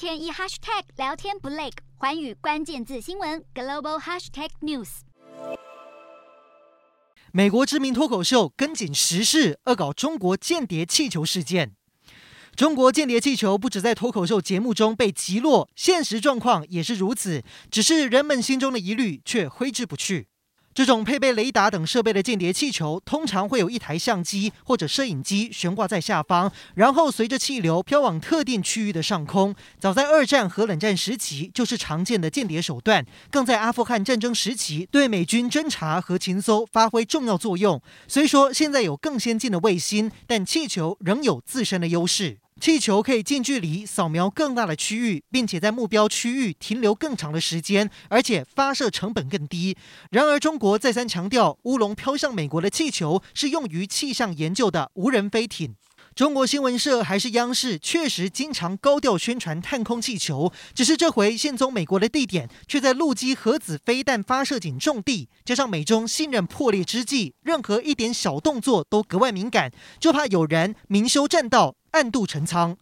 天一 hashtag 聊天不累，寰宇关键字新闻 global hashtag news。美国知名脱口秀跟紧时事，恶搞中国间谍气球事件。中国间谍气球不止在脱口秀节目中被击落，现实状况也是如此，只是人们心中的疑虑却挥之不去。这种配备雷达等设备的间谍气球，通常会有一台相机或者摄影机悬挂在下方，然后随着气流飘往特定区域的上空。早在二战和冷战时期，就是常见的间谍手段，更在阿富汗战争时期对美军侦察和情搜发挥重要作用。虽说现在有更先进的卫星，但气球仍有自身的优势。气球可以近距离扫描更大的区域，并且在目标区域停留更长的时间，而且发射成本更低。然而，中国再三强调，乌龙飘向美国的气球是用于气象研究的无人飞艇。中国新闻社还是央视，确实经常高调宣传探空气球，只是这回现踪美国的地点却在陆基核子飞弹发射井重地，加上美中信任破裂之际，任何一点小动作都格外敏感，就怕有人明修栈道。暗度陈仓，